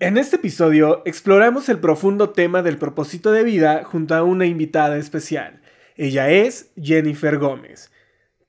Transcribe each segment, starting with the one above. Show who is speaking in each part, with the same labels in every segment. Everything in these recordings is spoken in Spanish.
Speaker 1: En este episodio exploramos el profundo tema del propósito de vida junto a una invitada especial. Ella es Jennifer Gómez,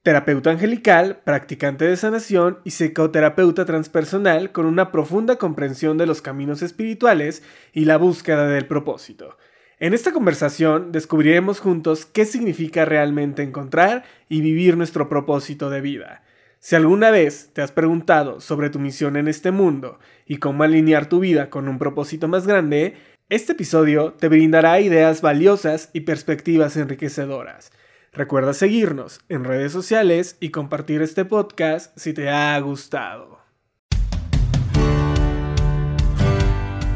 Speaker 1: terapeuta angelical, practicante de sanación y psicoterapeuta transpersonal con una profunda comprensión de los caminos espirituales y la búsqueda del propósito. En esta conversación descubriremos juntos qué significa realmente encontrar y vivir nuestro propósito de vida. Si alguna vez te has preguntado sobre tu misión en este mundo y cómo alinear tu vida con un propósito más grande, este episodio te brindará ideas valiosas y perspectivas enriquecedoras. Recuerda seguirnos en redes sociales y compartir este podcast si te ha gustado.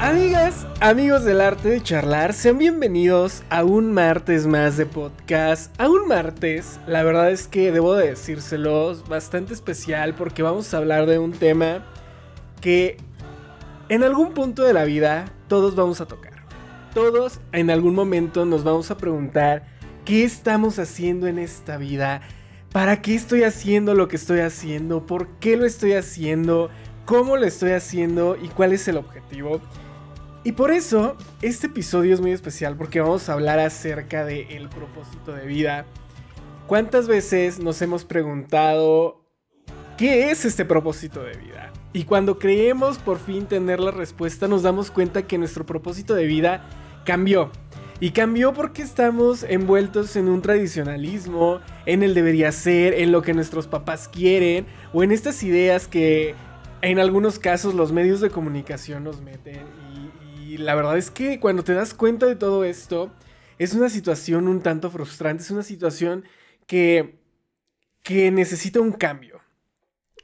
Speaker 1: Amigas, amigos del arte de charlar, sean bienvenidos a un martes más de podcast. A un martes, la verdad es que debo de decírselos, bastante especial porque vamos a hablar de un tema que en algún punto de la vida todos vamos a tocar. Todos en algún momento nos vamos a preguntar qué estamos haciendo en esta vida, para qué estoy haciendo lo que estoy haciendo, por qué lo estoy haciendo, cómo lo estoy haciendo y cuál es el objetivo. Y por eso, este episodio es muy especial porque vamos a hablar acerca del propósito de vida. ¿Cuántas veces nos hemos preguntado qué es este propósito de vida? Y cuando creemos por fin tener la respuesta, nos damos cuenta que nuestro propósito de vida cambió. Y cambió porque estamos envueltos en un tradicionalismo, en el debería ser, en lo que nuestros papás quieren, o en estas ideas que en algunos casos los medios de comunicación nos meten y la verdad es que cuando te das cuenta de todo esto, es una situación un tanto frustrante, es una situación que, que necesita un cambio.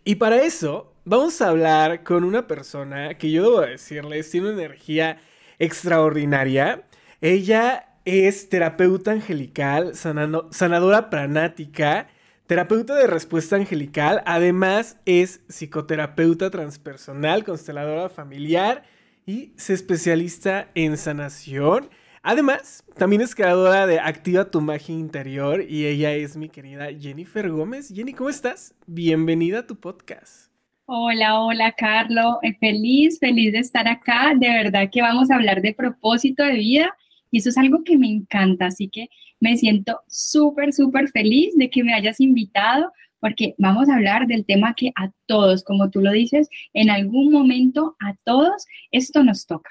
Speaker 1: Y para eso vamos a hablar con una persona que yo debo decirles tiene una energía extraordinaria. Ella es terapeuta angelical, sanadora pranática, terapeuta de respuesta angelical, además es psicoterapeuta transpersonal, consteladora familiar y se especialista en sanación. Además, también es creadora de Activa tu magia interior y ella es mi querida Jennifer Gómez. Jenny, ¿cómo estás? Bienvenida a tu podcast.
Speaker 2: Hola, hola, Carlo. Eh, feliz, feliz de estar acá. De verdad que vamos a hablar de propósito de vida y eso es algo que me encanta. Así que me siento súper, súper feliz de que me hayas invitado porque vamos a hablar del tema que a todos, como tú lo dices, en algún momento a todos esto nos toca.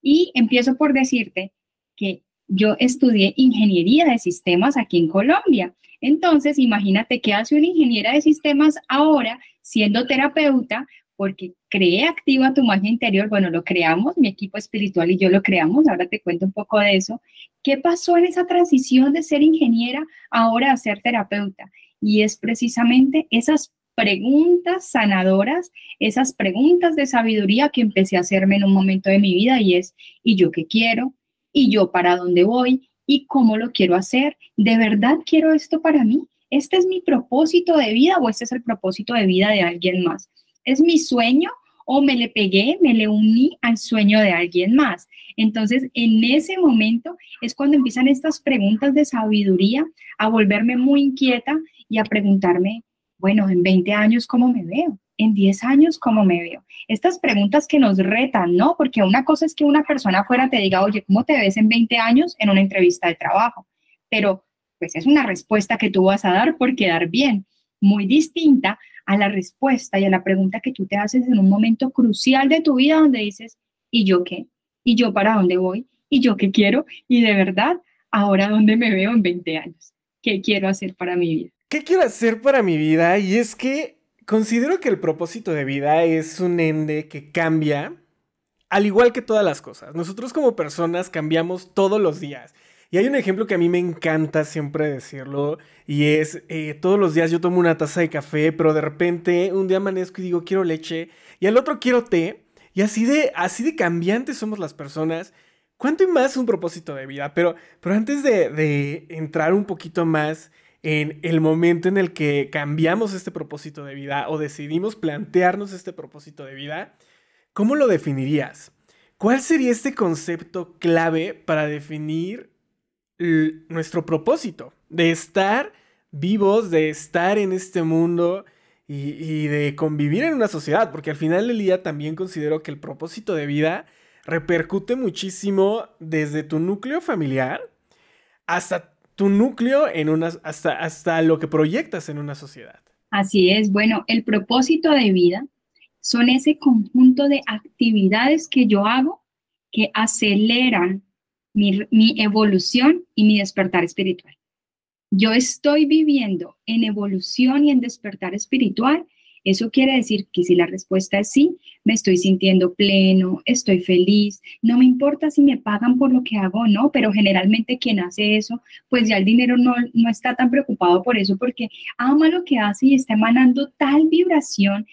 Speaker 2: Y empiezo por decirte que yo estudié ingeniería de sistemas aquí en Colombia. Entonces, imagínate qué hace una ingeniera de sistemas ahora siendo terapeuta, porque creé Activa tu magia interior. Bueno, lo creamos, mi equipo espiritual y yo lo creamos. Ahora te cuento un poco de eso. ¿Qué pasó en esa transición de ser ingeniera ahora a ser terapeuta? Y es precisamente esas preguntas sanadoras, esas preguntas de sabiduría que empecé a hacerme en un momento de mi vida y es, ¿y yo qué quiero? ¿Y yo para dónde voy? ¿Y cómo lo quiero hacer? ¿De verdad quiero esto para mí? ¿Este es mi propósito de vida o este es el propósito de vida de alguien más? ¿Es mi sueño o me le pegué, me le uní al sueño de alguien más? Entonces, en ese momento es cuando empiezan estas preguntas de sabiduría a volverme muy inquieta y a preguntarme, bueno, en 20 años, ¿cómo me veo? En 10 años, ¿cómo me veo? Estas preguntas que nos retan, ¿no? Porque una cosa es que una persona afuera te diga, oye, ¿cómo te ves en 20 años en una entrevista de trabajo? Pero pues es una respuesta que tú vas a dar por quedar bien, muy distinta a la respuesta y a la pregunta que tú te haces en un momento crucial de tu vida donde dices, ¿y yo qué? ¿Y yo para dónde voy? ¿Y yo qué quiero? Y de verdad, ahora dónde me veo en 20 años? ¿Qué quiero hacer para mi vida?
Speaker 1: ¿Qué quiero hacer para mi vida? Y es que considero que el propósito de vida es un ende que cambia, al igual que todas las cosas. Nosotros como personas cambiamos todos los días. Y hay un ejemplo que a mí me encanta siempre decirlo y es, eh, todos los días yo tomo una taza de café, pero de repente un día amanezco y digo quiero leche y al otro quiero té. Y así de, así de cambiantes somos las personas. ¿Cuánto y más un propósito de vida? Pero, pero antes de, de entrar un poquito más en el momento en el que cambiamos este propósito de vida o decidimos plantearnos este propósito de vida, ¿cómo lo definirías? ¿Cuál sería este concepto clave para definir nuestro propósito, de estar vivos, de estar en este mundo y, de convivir en una sociedad, porque al final del día también considero que el propósito de vida repercute muchísimo desde tu núcleo familiar hasta tu núcleo en una, hasta, hasta lo que proyectas en una sociedad.
Speaker 2: Así es, bueno, el propósito de vida son ese conjunto de actividades que yo hago que aceleran mi, evolución y mi despertar espiritual. Yo estoy viviendo en evolución y en despertar espiritual. Eso quiere decir que si la respuesta es sí, me estoy sintiendo pleno, estoy feliz, no me importa si me pagan por lo que hago o no, pero generalmente quien hace eso, pues ya el dinero no, no está tan preocupado por eso porque ama lo que hace y está emanando tal vibración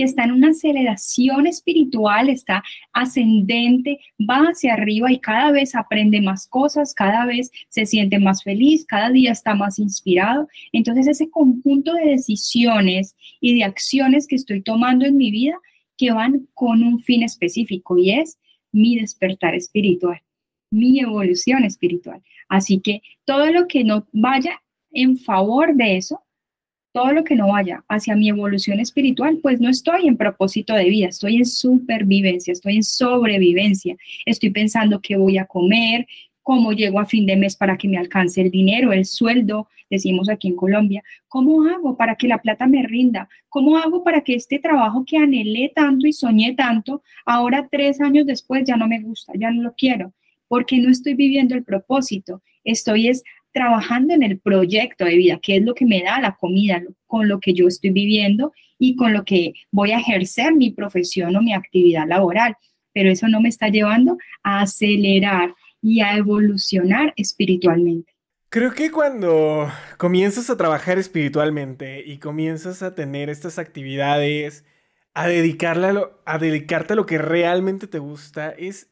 Speaker 2: que está en una aceleración espiritual, está ascendente, va hacia arriba y cada vez aprende más cosas, cada vez se siente más feliz, cada día está más inspirado. Entonces ese conjunto de decisiones y de acciones que estoy tomando en mi vida que van con un fin específico y es mi despertar espiritual, mi evolución espiritual. Así que todo lo que no vaya en favor de eso, todo lo que no vaya hacia mi evolución espiritual, pues no estoy en propósito de vida, estoy en supervivencia, estoy en sobrevivencia, estoy pensando qué voy a comer, cómo llego a fin de mes para que me alcance el dinero, el sueldo, decimos aquí en Colombia, cómo hago para que la plata me rinda, cómo hago para que este trabajo que anhelé tanto y soñé tanto, ahora tres años después ya no me gusta, ya no lo quiero, porque no estoy viviendo el propósito, estoy es trabajando en el proyecto de vida, que es lo que me da la comida, con lo que yo estoy viviendo y con lo que voy a ejercer mi profesión o mi actividad laboral. Pero eso no me está llevando a acelerar y a evolucionar espiritualmente.
Speaker 1: Creo que cuando comienzas a trabajar espiritualmente y comienzas a tener estas actividades, a, dedicarle a dedicarte a lo que realmente te gusta, es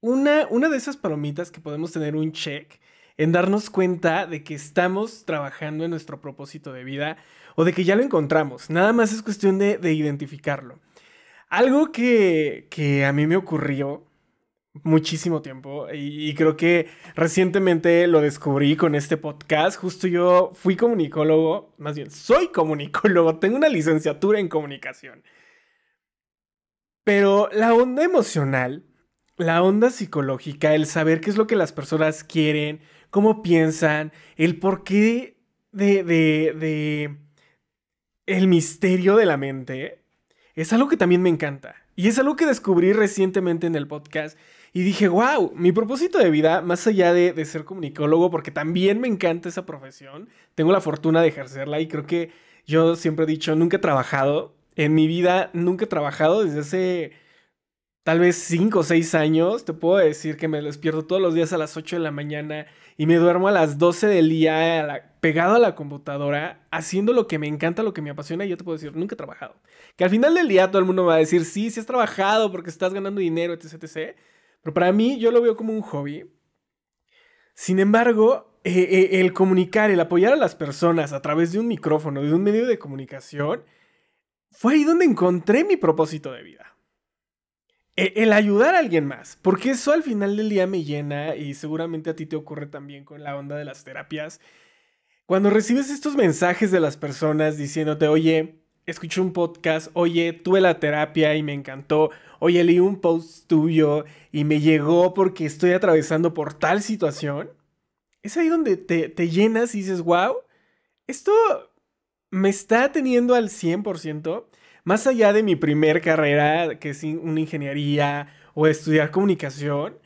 Speaker 1: una, una de esas palomitas que podemos tener un check en darnos cuenta de que estamos trabajando en nuestro propósito de vida o de que ya lo encontramos. Nada más es cuestión de, identificarlo. Algo que, a mí me ocurrió muchísimo tiempo y, creo que recientemente lo descubrí con este podcast. Justo yo fui comunicólogo, más bien soy comunicólogo, tengo una licenciatura en comunicación. Pero la onda emocional, la onda psicológica, el saber qué es lo que las personas quieren, cómo piensan, el porqué de, de, de el misterio de la mente, es algo que también me encanta. Y es algo que descubrí recientemente en el podcast. Y dije, wow, mi propósito de vida, más allá de, de, ser comunicólogo, porque también me encanta esa profesión, tengo la fortuna de ejercerla y creo que yo siempre he dicho, nunca he trabajado. En mi vida nunca he trabajado desde hace tal vez 5 o 6 años. Te puedo decir que me despierto todos los días a las 8 de la mañana y me duermo a las 12 del día pegado a la computadora, haciendo lo que me encanta, lo que me apasiona, y yo te puedo decir, nunca he trabajado. Que al final del día todo el mundo va a decir, sí, sí has trabajado porque estás ganando dinero, etc, etc. Pero para mí yo lo veo como un hobby. Sin embargo, eh, eh, el comunicar, el apoyar a las personas a través de un micrófono, de un medio de comunicación, fue ahí donde encontré mi propósito de vida. E, el ayudar a alguien más, porque eso al final del día me llena y seguramente a ti te ocurre también con la onda de las terapias. Cuando recibes estos mensajes de las personas diciéndote, oye, escuché un podcast, oye, tuve la terapia y me encantó, oye, leí un post tuyo y me llegó porque estoy atravesando por tal situación, es ahí donde te, te llenas y dices, wow, esto me está teniendo al 100% más allá de mi primer carrera, que es una ingeniería o estudiar comunicación,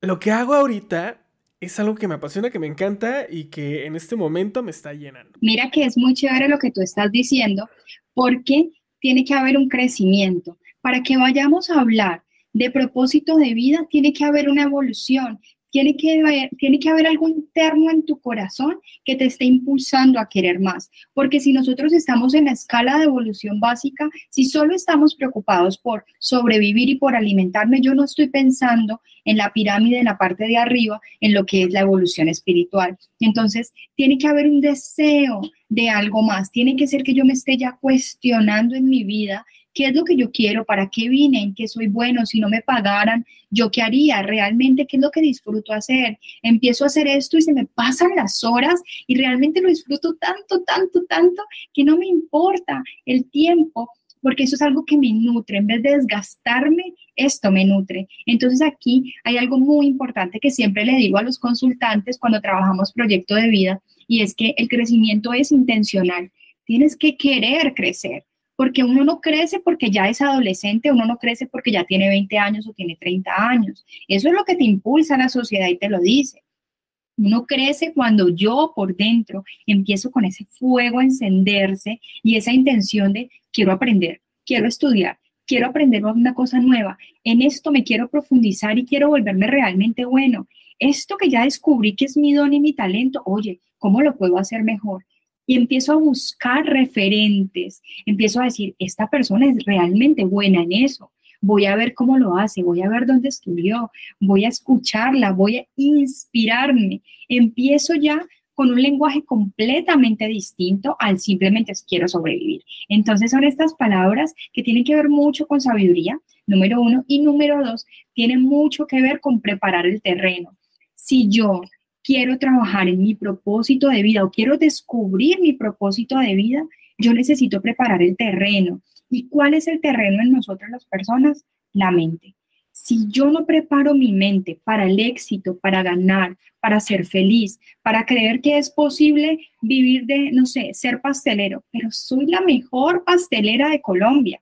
Speaker 1: lo que hago ahorita es algo que me apasiona, que me encanta y que en este momento me está llenando.
Speaker 2: Mira que es muy chévere lo que tú estás diciendo, porque tiene que haber un crecimiento. Para que vayamos a hablar de propósito de vida, tiene que haber una evolución, tiene que, haber, tiene que haber algo interno en tu corazón que te esté impulsando a querer más. Porque si nosotros estamos en la escala de evolución básica, si solo estamos preocupados por sobrevivir y por alimentarme, yo no estoy pensando en la pirámide, en la parte de arriba, en lo que es la evolución espiritual. Entonces, tiene que haber un deseo de algo más. Tiene que ser que yo me esté ya cuestionando en mi vida ¿Qué es lo que yo quiero? ¿Para qué vine? ¿En qué soy bueno? Si no me pagaran, ¿yo qué haría? ¿Realmente qué es lo que disfruto hacer? Empiezo a hacer esto y se me pasan las horas y realmente lo disfruto tanto, tanto, tanto que no me importa el tiempo porque eso es algo que me nutre. En vez de desgastarme, esto me nutre. Entonces aquí hay algo muy importante que siempre le digo a los consultantes cuando trabajamos proyecto de vida y es que el crecimiento es intencional. Tienes que querer crecer porque uno no crece porque ya es adolescente, uno no crece porque ya tiene 20 años o tiene 30 años. Eso es lo que te impulsa la sociedad y te lo dice. Uno crece cuando yo por dentro empiezo con ese fuego a encenderse y esa intención de quiero aprender, quiero estudiar, quiero aprender una cosa nueva, en esto me quiero profundizar y quiero volverme realmente bueno. Esto que ya descubrí que es mi don y mi talento, oye, ¿cómo lo puedo hacer mejor? Y empiezo a buscar referentes, empiezo a decir, esta persona es realmente buena en eso, voy a ver cómo lo hace, voy a ver dónde estudió, voy a escucharla, voy a inspirarme, empiezo ya con un lenguaje completamente distinto al simplemente quiero sobrevivir. Entonces son estas palabras que tienen que ver mucho con sabiduría, número uno, y número dos, tienen mucho que ver con preparar el terreno. Si yo quiero trabajar en mi propósito de vida o quiero descubrir mi propósito de vida, yo necesito preparar el terreno. ¿Y cuál es el terreno en nosotras las personas? La mente. Si yo no preparo mi mente para el éxito, para ganar, para ser feliz, para creer que es posible vivir de, no sé, ser pastelero, pero soy la mejor pastelera de Colombia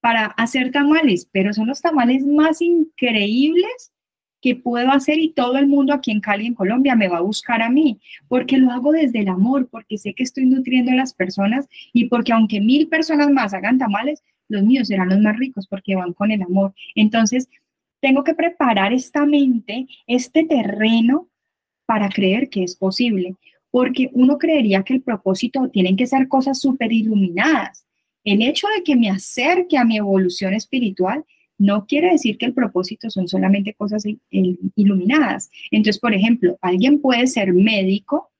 Speaker 2: para hacer tamales, pero son los tamales más increíbles que puedo hacer y todo el mundo aquí en Cali, en Colombia, me va a buscar a mí, porque lo hago desde el amor, porque sé que estoy nutriendo a las personas y porque aunque mil personas más hagan tamales, los míos serán los más ricos porque van con el amor. Entonces, tengo que preparar esta mente, este terreno para creer que es posible, porque uno creería que el propósito tienen que ser cosas súper iluminadas. El hecho de que me acerque a mi evolución espiritual no quiere decir que el propósito son solamente cosas iluminadas. Entonces, por ejemplo, alguien puede ser médico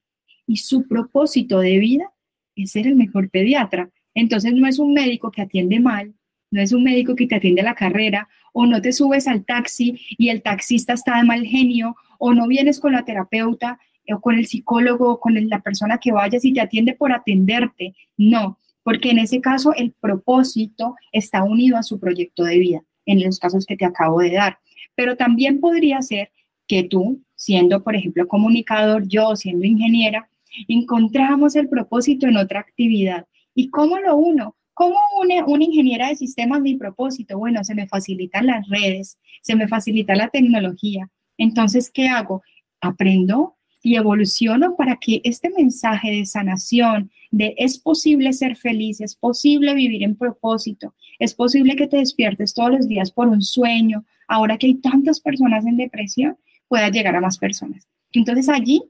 Speaker 2: y su propósito de vida es ser el mejor pediatra. Entonces, no es un médico que atiende mal, no es un médico que te atiende la carrera, o no te subes al taxi y el taxista está de mal genio, o no vienes con la terapeuta o con el psicólogo o con la persona que vayas y te atiende por atenderte. No, porque en ese caso el propósito está unido a su proyecto de vida en los casos que te acabo de dar. Pero también podría ser que tú, siendo, por ejemplo, comunicador, yo siendo ingeniera, encontramos el propósito en otra actividad. ¿Y cómo lo uno? ¿Cómo une una ingeniera de sistemas mi propósito? Bueno, se me facilitan las redes, se me facilita la tecnología. Entonces, ¿qué hago? Aprendo y evoluciono para que este mensaje de sanación, de es posible ser feliz, es posible vivir en propósito, es posible que te despiertes todos los días por un sueño, ahora que hay tantas personas en depresión, pueda llegar a más personas. Entonces allí,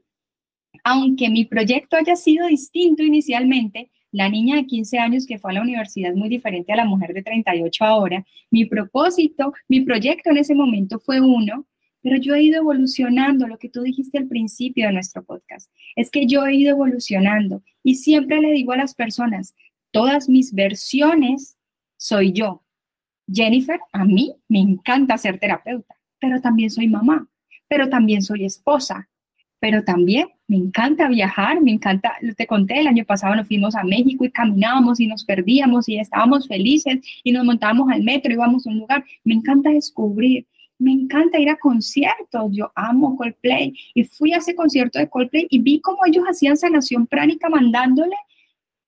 Speaker 2: aunque mi proyecto haya sido distinto inicialmente, la niña de 15 años que fue a la universidad es muy diferente a la mujer de 38 ahora, mi propósito, mi proyecto en ese momento fue uno, pero yo he ido evolucionando, lo que tú dijiste al principio de nuestro podcast, es que yo he ido evolucionando y siempre le digo a las personas, todas mis versiones soy yo. Jennifer, a mí me encanta ser terapeuta, pero también soy mamá, pero también soy esposa, pero también me encanta viajar, me encanta, te conté, el año pasado nos fuimos a México y caminábamos y nos perdíamos y estábamos felices y nos montábamos al metro y íbamos a un lugar, me encanta descubrir me encanta ir a conciertos, yo amo Coldplay y fui a ese concierto de Coldplay y vi cómo ellos hacían sanación pránica mandándole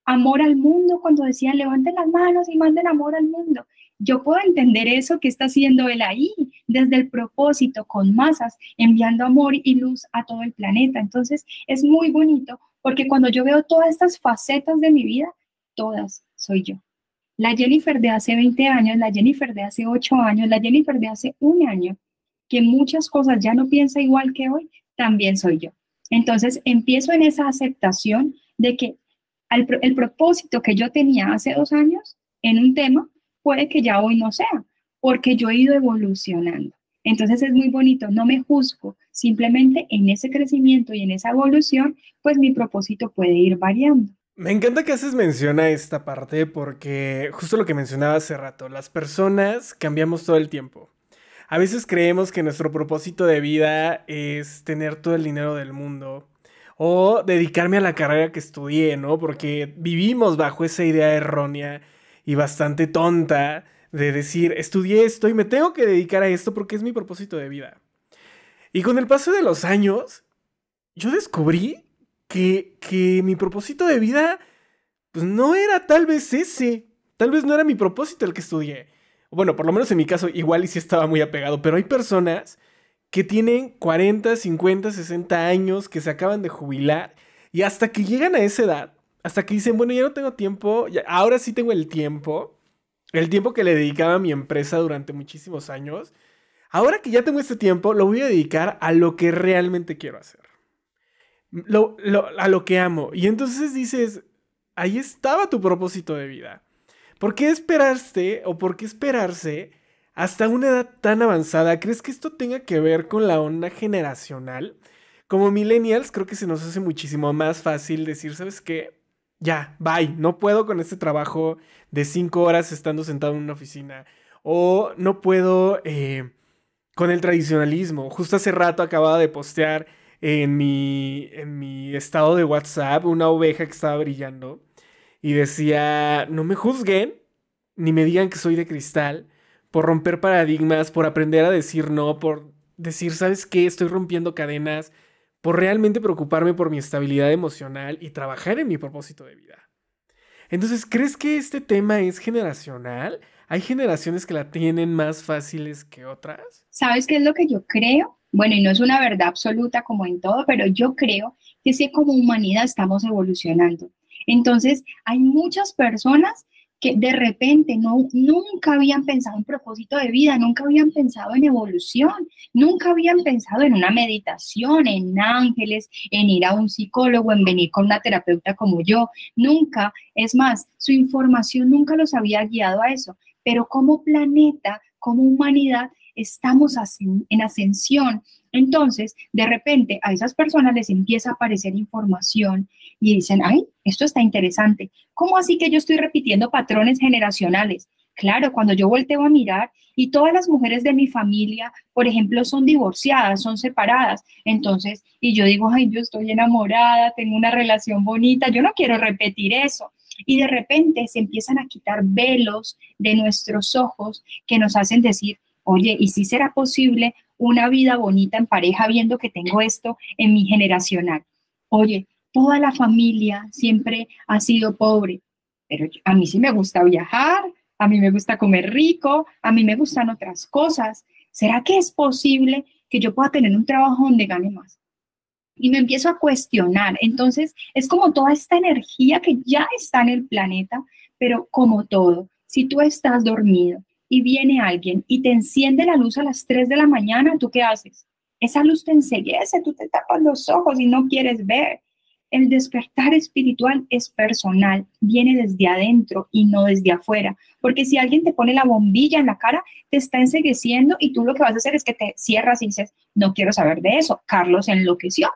Speaker 2: amor al mundo cuando decían levanten las manos y manden amor al mundo. Yo puedo entender eso que está haciendo él ahí, desde el propósito, con masas, enviando amor y luz a todo el planeta. Entonces es muy bonito porque cuando yo veo todas estas facetas de mi vida, todas soy yo. La Jennifer de hace 20 años, la Jennifer de hace 8 años, la Jennifer de hace un año, que muchas cosas ya no piensa igual que hoy, también soy yo. Entonces empiezo en esa aceptación de que el propósito que yo tenía hace dos años en un tema puede que ya hoy no sea, porque yo he ido evolucionando. Entonces es muy bonito, no me juzgo, simplemente en ese crecimiento y en esa evolución, pues mi propósito puede ir variando.
Speaker 1: Me encanta que haces mención a esta parte porque justo lo que mencionaba hace rato, las personas cambiamos todo el tiempo. A veces creemos que nuestro propósito de vida es tener todo el dinero del mundo o dedicarme a la carrera que estudié, ¿no? Porque vivimos bajo esa idea errónea y bastante tonta de decir, estudié esto y me tengo que dedicar a esto porque es mi propósito de vida. Y con el paso de los años, yo descubrí que, que mi propósito de vida, pues no era tal vez ese. Tal vez no era mi propósito el que estudié. Bueno, por lo menos en mi caso, igual y sí estaba muy apegado, pero hay personas que tienen 40, 50, 60 años, que se acaban de jubilar, y hasta que llegan a esa edad, hasta que dicen, bueno, ya no tengo tiempo, ahora sí tengo el tiempo, el tiempo que le dedicaba a mi empresa durante muchísimos años, ahora que ya tengo este tiempo, lo voy a dedicar a lo que realmente quiero hacer. A lo que amo. Y entonces dices, ahí estaba tu propósito de vida. ¿Por qué esperarte o por qué esperarse hasta una edad tan avanzada? ¿Crees que esto tenga que ver con la onda generacional? Como millennials, creo que se nos hace muchísimo más fácil decir, ¿sabes qué? ya, bye, no puedo con este trabajo de cinco horas estando sentado en una oficina. O no puedo eh, con el tradicionalismo. Justo hace rato acababa de postear en mi, en mi estado de WhatsApp una oveja que estaba brillando y decía, no me juzguen, ni me digan que soy de cristal, por romper paradigmas, por aprender a decir no, por decir, ¿sabes qué? Estoy rompiendo cadenas, por realmente preocuparme por mi estabilidad emocional y trabajar en mi propósito de vida. Entonces, ¿crees que este tema es generacional? ¿Hay generaciones que la tienen más fáciles que otras?
Speaker 2: ¿Sabes qué es lo que yo creo? Bueno, y no es una verdad absoluta como en todo, pero yo creo que sí como humanidad estamos evolucionando. Entonces, hay muchas personas que de repente no, nunca habían pensado en propósito de vida, nunca habían pensado en evolución, nunca habían pensado en una meditación, en ángeles, en ir a un psicólogo, en venir con una terapeuta como yo, nunca. Es más, su información nunca los había guiado a eso, pero como planeta, como humanidad, estamos en ascensión. Entonces, de repente a esas personas les empieza a aparecer información y dicen, ay, esto está interesante. ¿Cómo así que yo estoy repitiendo patrones generacionales? Claro, cuando yo volteo a mirar y todas las mujeres de mi familia, por ejemplo, son divorciadas, son separadas, entonces, y yo digo, ay, yo estoy enamorada, tengo una relación bonita, yo no quiero repetir eso. Y de repente se empiezan a quitar velos de nuestros ojos que nos hacen decir, oye, ¿y si será posible una vida bonita en pareja viendo que tengo esto en mi generacional? Oye, toda la familia siempre ha sido pobre, pero a mí sí me gusta viajar, a mí me gusta comer rico, a mí me gustan otras cosas. ¿Será que es posible que yo pueda tener un trabajo donde gane más? Y me empiezo a cuestionar. Entonces, es como toda esta energía que ya está en el planeta, pero como todo, si tú estás dormido y viene alguien y te enciende la luz a las 3 de la mañana, ¿tú qué haces? Esa luz te enseguece, tú te tapas los ojos y no quieres ver. El despertar espiritual es personal, viene desde adentro y no desde afuera. Porque si alguien te pone la bombilla en la cara, te está ensegueciendo y tú lo que vas a hacer es que te cierras y dices, no quiero saber de eso. Carlos enloqueció.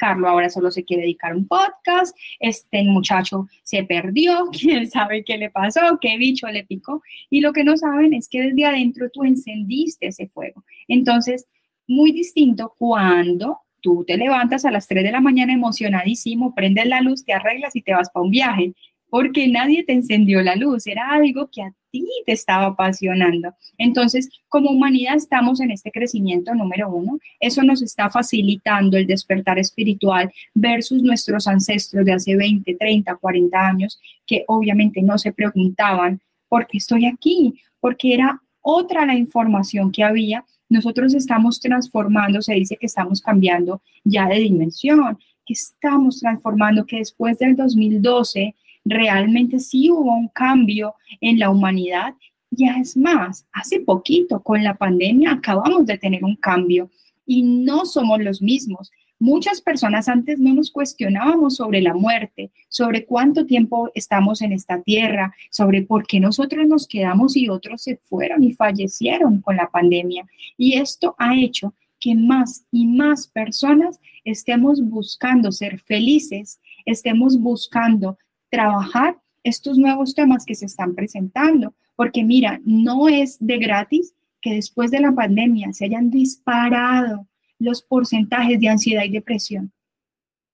Speaker 2: Carlos ahora solo se quiere dedicar a un podcast, este muchacho se perdió, quién sabe qué le pasó, qué bicho le picó. Y lo que no saben es que desde adentro tú encendiste ese fuego. Entonces, muy distinto cuando tú te levantas a las 3 de la mañana emocionadísimo, prendes la luz, te arreglas y te vas para un viaje, porque nadie te encendió la luz, era algo que a ti te estaba apasionando. Entonces, como humanidad estamos en este crecimiento número uno, eso nos está facilitando el despertar espiritual versus nuestros ancestros de hace 20, 30, 40 años, que obviamente no se preguntaban, ¿por qué estoy aquí? Porque era otra la información que había nosotros estamos transformando, se dice que estamos cambiando ya de dimensión, que estamos transformando, que después del 2012 realmente sí hubo un cambio en la humanidad Ya es más, hace poquito con la pandemia acabamos de tener un cambio y no somos los mismos. Muchas personas antes no nos cuestionábamos sobre la muerte, sobre cuánto tiempo estamos en esta tierra, sobre por qué nosotros nos quedamos y otros se fueron y fallecieron con la pandemia. Y esto ha hecho que más y más personas estemos buscando ser felices, estemos buscando trabajar estos nuevos temas que se están presentando, porque mira, no es de gratis que después de la pandemia se hayan disparado los porcentajes de ansiedad y depresión.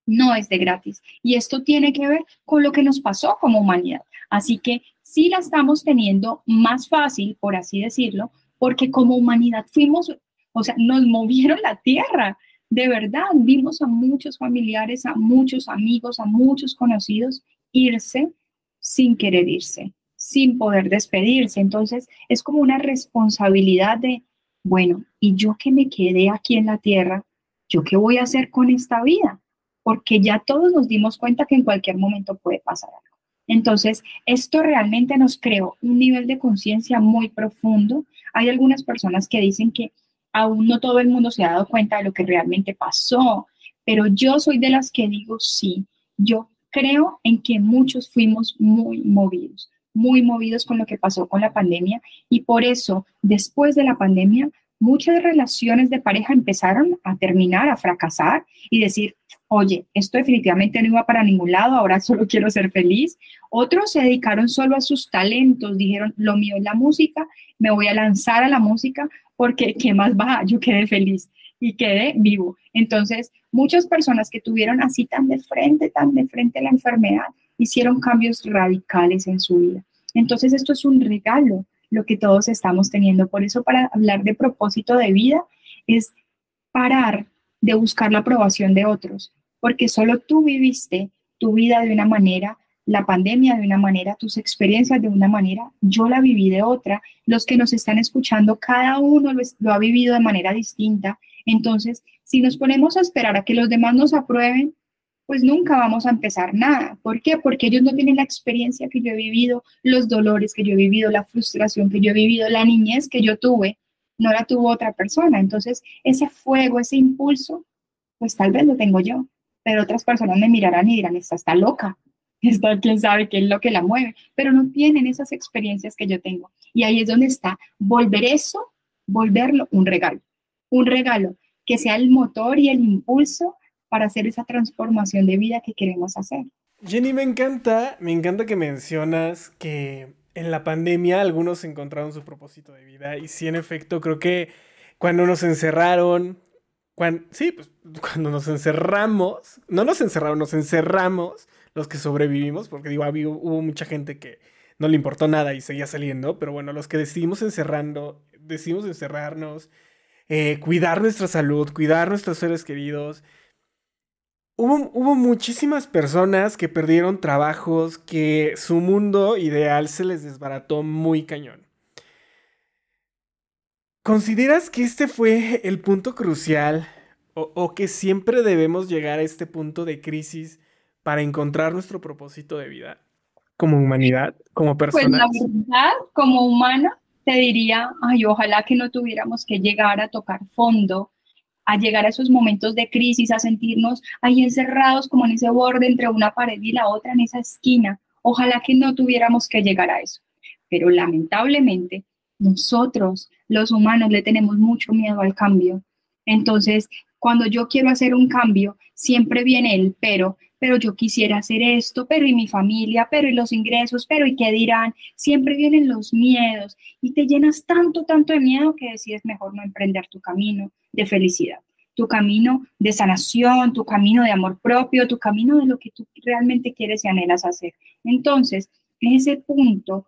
Speaker 2: No es de gratis. Y esto tiene que ver con lo que nos pasó como humanidad. Así que sí la estamos teniendo más fácil, por así decirlo, porque como humanidad fuimos, o sea, nos movieron la tierra. De verdad, vimos a muchos familiares, a muchos amigos, a muchos conocidos irse sin querer irse, sin poder despedirse. Entonces, es como una responsabilidad de bueno, y yo que me quedé aquí en la tierra, ¿yo qué voy a hacer con esta vida? Porque ya todos nos dimos cuenta que en cualquier momento puede pasar algo. Entonces, esto realmente nos creó un nivel de conciencia muy profundo. Hay algunas personas que dicen que aún no todo el mundo se ha dado cuenta de lo que realmente pasó, pero yo soy de las que digo sí, yo creo en que muchos fuimos muy movidos muy movidos con lo que pasó con la pandemia y por eso después de la pandemia muchas relaciones de pareja empezaron a terminar, a fracasar y decir, oye, esto definitivamente no iba para ningún lado, ahora solo quiero ser feliz. Otros se dedicaron solo a sus talentos, dijeron, lo mío es la música, me voy a lanzar a la música porque ¿qué más va? Yo quedé feliz y quedé vivo. Entonces, muchas personas que tuvieron así tan de frente, tan de frente la enfermedad, hicieron cambios radicales en su vida. Entonces esto es un regalo, lo que todos estamos teniendo. Por eso para hablar de propósito de vida es parar de buscar la aprobación de otros, porque solo tú viviste tu vida de una manera, la pandemia de una manera, tus experiencias de una manera, yo la viví de otra, los que nos están escuchando, cada uno lo, ha vivido de manera distinta. Entonces, si nos ponemos a esperar a que los demás nos aprueben, pues nunca vamos a empezar nada. ¿Por qué? Porque ellos no tienen la experiencia que yo he vivido, los dolores que yo he vivido, la frustración que yo he vivido, la niñez que yo tuve, no la tuvo otra persona. Entonces, ese fuego, ese impulso, pues tal vez lo tengo yo, pero otras personas me mirarán y dirán, esta está loca, está quién sabe qué es lo que la mueve, pero no tienen esas experiencias que yo tengo. Y ahí es donde está volver eso, volverlo un regalo, un regalo que sea el motor y el impulso para hacer esa transformación de vida que queremos hacer.
Speaker 1: Jenny, me encanta, me encanta que mencionas que en la pandemia algunos encontraron su propósito de vida y sí, en efecto, creo que cuando nos encerraron, cuando, sí, pues cuando nos encerramos, no nos encerraron, nos encerramos los que sobrevivimos, porque digo, hubo mucha gente que no le importó nada y seguía saliendo, pero bueno, los que decidimos encerrando, decidimos encerrarnos, eh, cuidar nuestra salud, cuidar nuestros seres queridos, Hubo, muchísimas personas que perdieron trabajos, que su mundo ideal se les desbarató muy cañón. ¿Consideras que este fue el punto crucial o, que siempre debemos llegar a este punto de crisis para encontrar nuestro propósito de vida como humanidad, como personas?
Speaker 2: Pues la verdad, como humana, te diría, ay, ojalá que no tuviéramos que llegar a tocar fondo a llegar a esos momentos de crisis, a sentirnos ahí encerrados como en ese borde entre una pared y la otra, en esa esquina. Ojalá que no tuviéramos que llegar a eso. Pero lamentablemente, nosotros, los humanos, le tenemos mucho miedo al cambio. Entonces, cuando yo quiero hacer un cambio, siempre viene el pero, pero yo quisiera hacer esto, pero y mi familia, pero y los ingresos, pero y qué dirán. Siempre vienen los miedos y te llenas tanto, tanto de miedo que decides mejor no emprender tu camino de felicidad, tu camino de sanación, tu camino de amor propio, tu camino de lo que tú realmente quieres y anhelas hacer. Entonces, en ese punto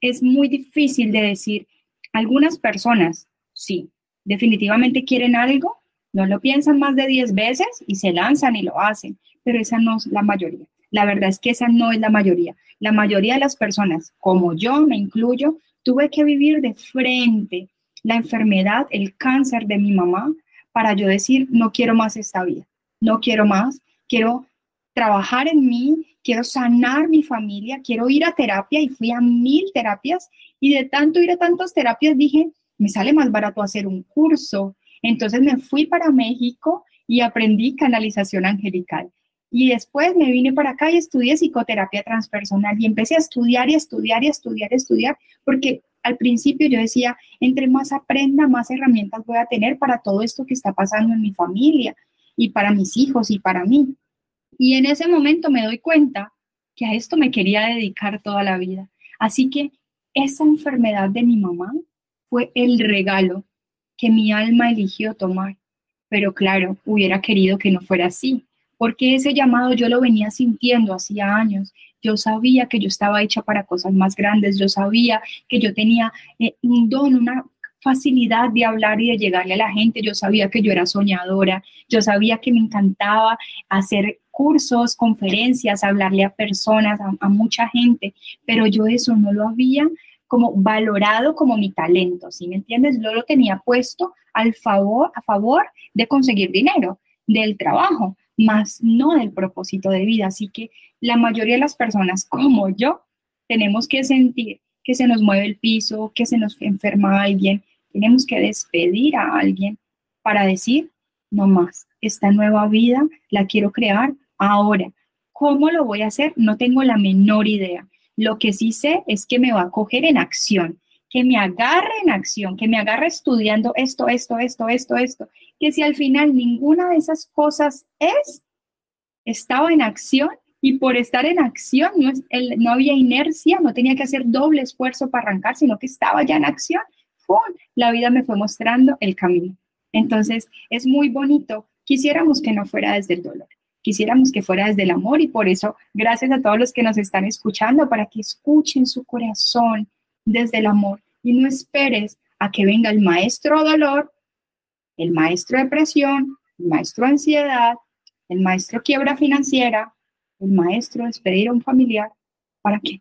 Speaker 2: es muy difícil de decir, algunas personas, sí, definitivamente quieren algo, no lo piensan más de 10 veces y se lanzan y lo hacen, pero esa no es la mayoría. La verdad es que esa no es la mayoría. La mayoría de las personas, como yo me incluyo, tuve que vivir de frente la enfermedad, el cáncer de mi mamá, para yo decir, no quiero más esta vida, no quiero más, quiero trabajar en mí, quiero sanar mi familia, quiero ir a terapia y fui a mil terapias y de tanto ir a tantas terapias dije, me sale más barato hacer un curso. Entonces me fui para México y aprendí canalización angelical. Y después me vine para acá y estudié psicoterapia transpersonal y empecé a estudiar y estudiar y estudiar y estudiar, porque al principio yo decía, entre más aprenda, más herramientas voy a tener para todo esto que está pasando en mi familia y para mis hijos y para mí. Y en ese momento me doy cuenta que a esto me quería dedicar toda la vida. Así que esa enfermedad de mi mamá fue el regalo que mi alma eligió tomar. Pero claro, hubiera querido que no fuera así porque ese llamado yo lo venía sintiendo hacía años. Yo sabía que yo estaba hecha para cosas más grandes, yo sabía que yo tenía eh, un don, una facilidad de hablar y de llegarle a la gente, yo sabía que yo era soñadora, yo sabía que me encantaba hacer cursos, conferencias, hablarle a personas, a, mucha gente, pero yo eso no lo había como valorado como mi talento, ¿sí me entiendes? Yo lo tenía puesto al favor, a favor de conseguir dinero del trabajo más no del propósito de vida. Así que la mayoría de las personas como yo tenemos que sentir que se nos mueve el piso, que se nos enferma alguien, tenemos que despedir a alguien para decir, no más, esta nueva vida la quiero crear ahora. ¿Cómo lo voy a hacer? No tengo la menor idea. Lo que sí sé es que me va a coger en acción que me agarre en acción, que me agarre estudiando esto, esto, esto, esto, esto, que si al final ninguna de esas cosas es, estaba en acción y por estar en acción no, es, no había inercia, no tenía que hacer doble esfuerzo para arrancar, sino que estaba ya en acción, la vida me fue mostrando el camino. Entonces, es muy bonito. Quisiéramos que no fuera desde el dolor, quisiéramos que fuera desde el amor y por eso, gracias a todos los que nos están escuchando, para que escuchen su corazón desde el amor y no esperes a que venga el maestro dolor, el maestro depresión, el maestro ansiedad, el maestro quiebra financiera, el maestro despedir a un familiar. ¿Para qué?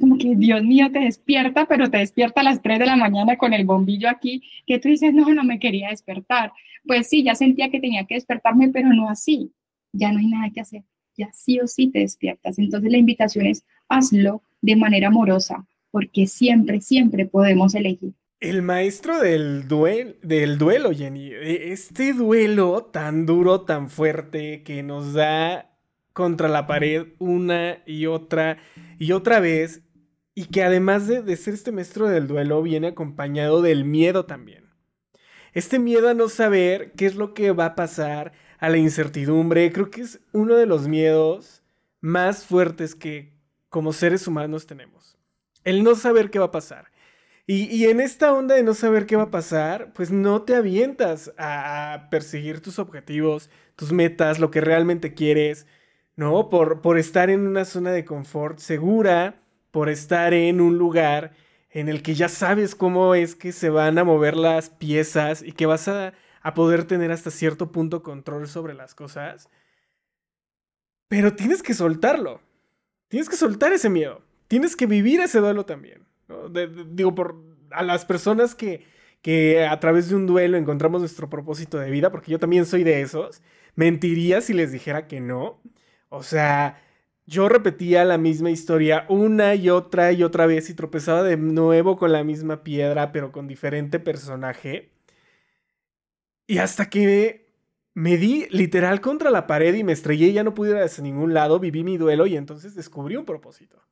Speaker 2: Como que Dios mío te despierta, pero te despierta a las 3 de la mañana con el bombillo aquí, que tú dices, no, no me quería despertar. Pues sí, ya sentía que tenía que despertarme, pero no así. Ya no hay nada que hacer. Ya sí o sí te despiertas. Entonces la invitación es, hazlo de manera amorosa, porque siempre, siempre podemos elegir.
Speaker 1: El maestro del, duel, del duelo, Jenny. E, este duelo tan duro, tan fuerte, que nos da contra la pared una y otra y otra vez, y que además de, de ser este maestro del duelo, viene acompañado del miedo también. Este miedo a no saber qué es lo que va a pasar, a la incertidumbre, creo que es uno de los miedos más fuertes que como seres humanos tenemos el no saber qué va a pasar. Y, en esta onda de no saber qué va a pasar, pues no te avientas a, perseguir tus objetivos, tus metas, lo que realmente quieres, ¿no? Por, estar en una zona de confort segura, por estar en un lugar en el que ya sabes cómo es que se van a mover las piezas y que vas a poder tener hasta cierto punto control sobre las cosas. Pero tienes que soltarlo. Tienes que soltar ese miedo tienes que vivir ese duelo también. digo, por a las personas que, que a través de un duelo encontramos nuestro propósito de vida, porque yo también soy de esos, mentiría si les dijera que no. O sea, yo repetía la misma historia una y otra y otra vez y tropezaba de nuevo con la misma piedra, pero con diferente personaje. Y hasta que me di literal contra la pared y me estrellé y ya no pude ir hacia ningún lado, viví mi duelo y entonces descubrí un propósito.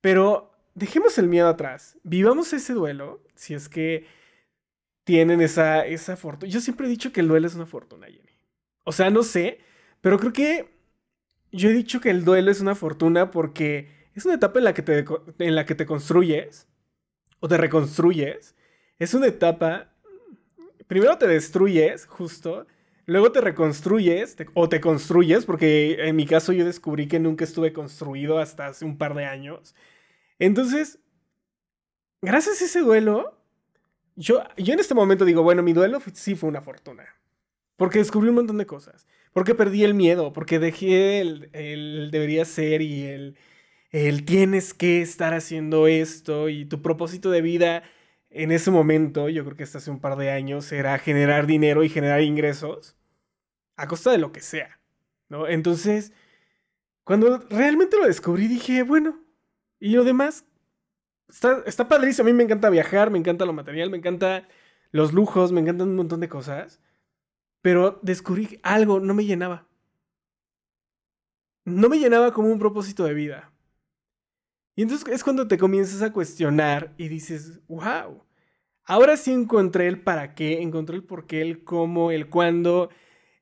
Speaker 1: Pero dejemos el miedo atrás. Vivamos ese duelo, si es que tienen esa, esa fortuna. Yo siempre he dicho que el duelo es una fortuna, Jenny. O sea, no sé, pero creo que yo he dicho que el duelo es una fortuna porque es una etapa en la que te, en la que te construyes o te reconstruyes. Es una etapa, primero te destruyes, justo, luego te reconstruyes o te construyes, porque en mi caso yo descubrí que nunca estuve construido hasta hace un par de años. Entonces, gracias a ese duelo, yo, yo en este momento digo, bueno, mi duelo sí fue una fortuna. Porque descubrí un montón de cosas. Porque perdí el miedo, porque dejé el, el debería ser y el, el tienes que estar haciendo esto y tu propósito de vida en ese momento, yo creo que hasta hace un par de años, era generar dinero y generar ingresos a costa de lo que sea, ¿no? Entonces, Cuando realmente lo descubrí dije, bueno, y lo demás está, está padrísimo. A mí me encanta viajar, me encanta lo material, me encanta los lujos, me encantan un montón de cosas. Pero descubrí algo, no me llenaba. No me llenaba como un propósito de vida. Y entonces es cuando te comienzas a cuestionar y dices, wow, ahora sí encontré el para qué, encontré el por qué, el cómo, el cuándo.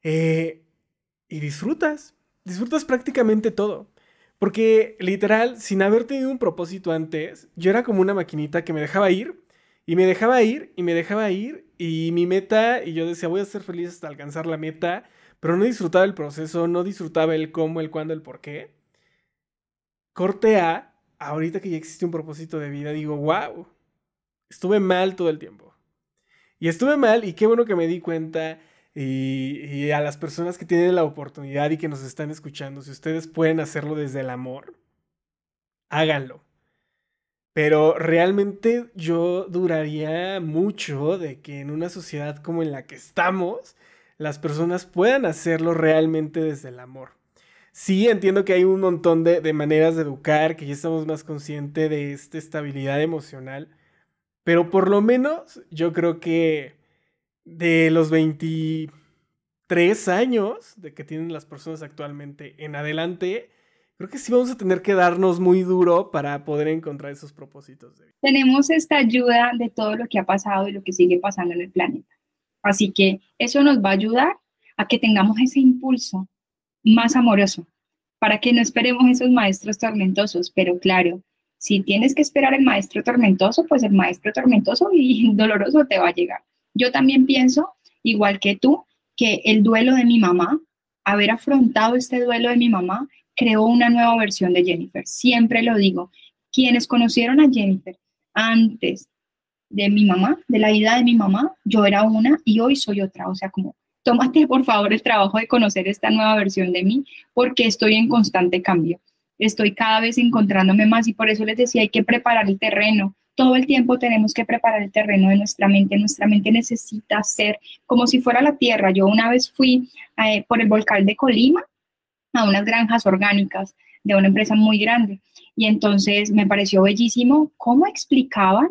Speaker 1: Eh, y disfrutas, disfrutas prácticamente todo. Porque literal, sin haber tenido un propósito antes, yo era como una maquinita que me dejaba ir y me dejaba ir y me dejaba ir y mi meta, y yo decía, voy a ser feliz hasta alcanzar la meta, pero no disfrutaba el proceso, no disfrutaba el cómo, el cuándo, el por qué. Corte A, ahorita que ya existe un propósito de vida, digo, wow, estuve mal todo el tiempo. Y estuve mal y qué bueno que me di cuenta. Y, y, a las personas que tienen la oportunidad y que nos están escuchando, si ustedes pueden hacerlo desde el amor, háganlo. Pero realmente yo duraría mucho de que en una sociedad como en la que estamos, las personas puedan hacerlo realmente desde el amor. Sí, entiendo que hay un montón de, maneras de educar, que ya estamos más conscientes de esta estabilidad emocional, pero por lo menos yo creo que de los 23 años de que tienen las personas actualmente en adelante, creo que sí vamos a tener que darnos muy duro para poder encontrar esos propósitos. De vida.
Speaker 2: Tenemos esta ayuda de todo lo que ha pasado y lo que sigue pasando en el planeta. Así que eso nos va a ayudar a que tengamos ese impulso más amoroso, para que no esperemos esos maestros tormentosos. Pero claro, si tienes que esperar el maestro tormentoso, pues el maestro tormentoso y doloroso te va a llegar. Yo también pienso, igual que tú, que el duelo de mi mamá, haber afrontado este duelo de mi mamá, creó una nueva versión de Jennifer. Siempre lo digo, quienes conocieron a Jennifer antes de mi mamá, de la vida de mi mamá, yo era una y hoy soy otra. O sea, como, tómate por favor el trabajo de conocer esta nueva versión de mí porque estoy en constante cambio. Estoy cada vez encontrándome más y por eso les decía, hay que preparar el terreno. Todo el tiempo tenemos que preparar el terreno de nuestra mente. Nuestra mente necesita ser como si fuera la tierra. Yo una vez fui eh, por el volcán de Colima a unas granjas orgánicas de una empresa muy grande. Y entonces me pareció bellísimo cómo explicaban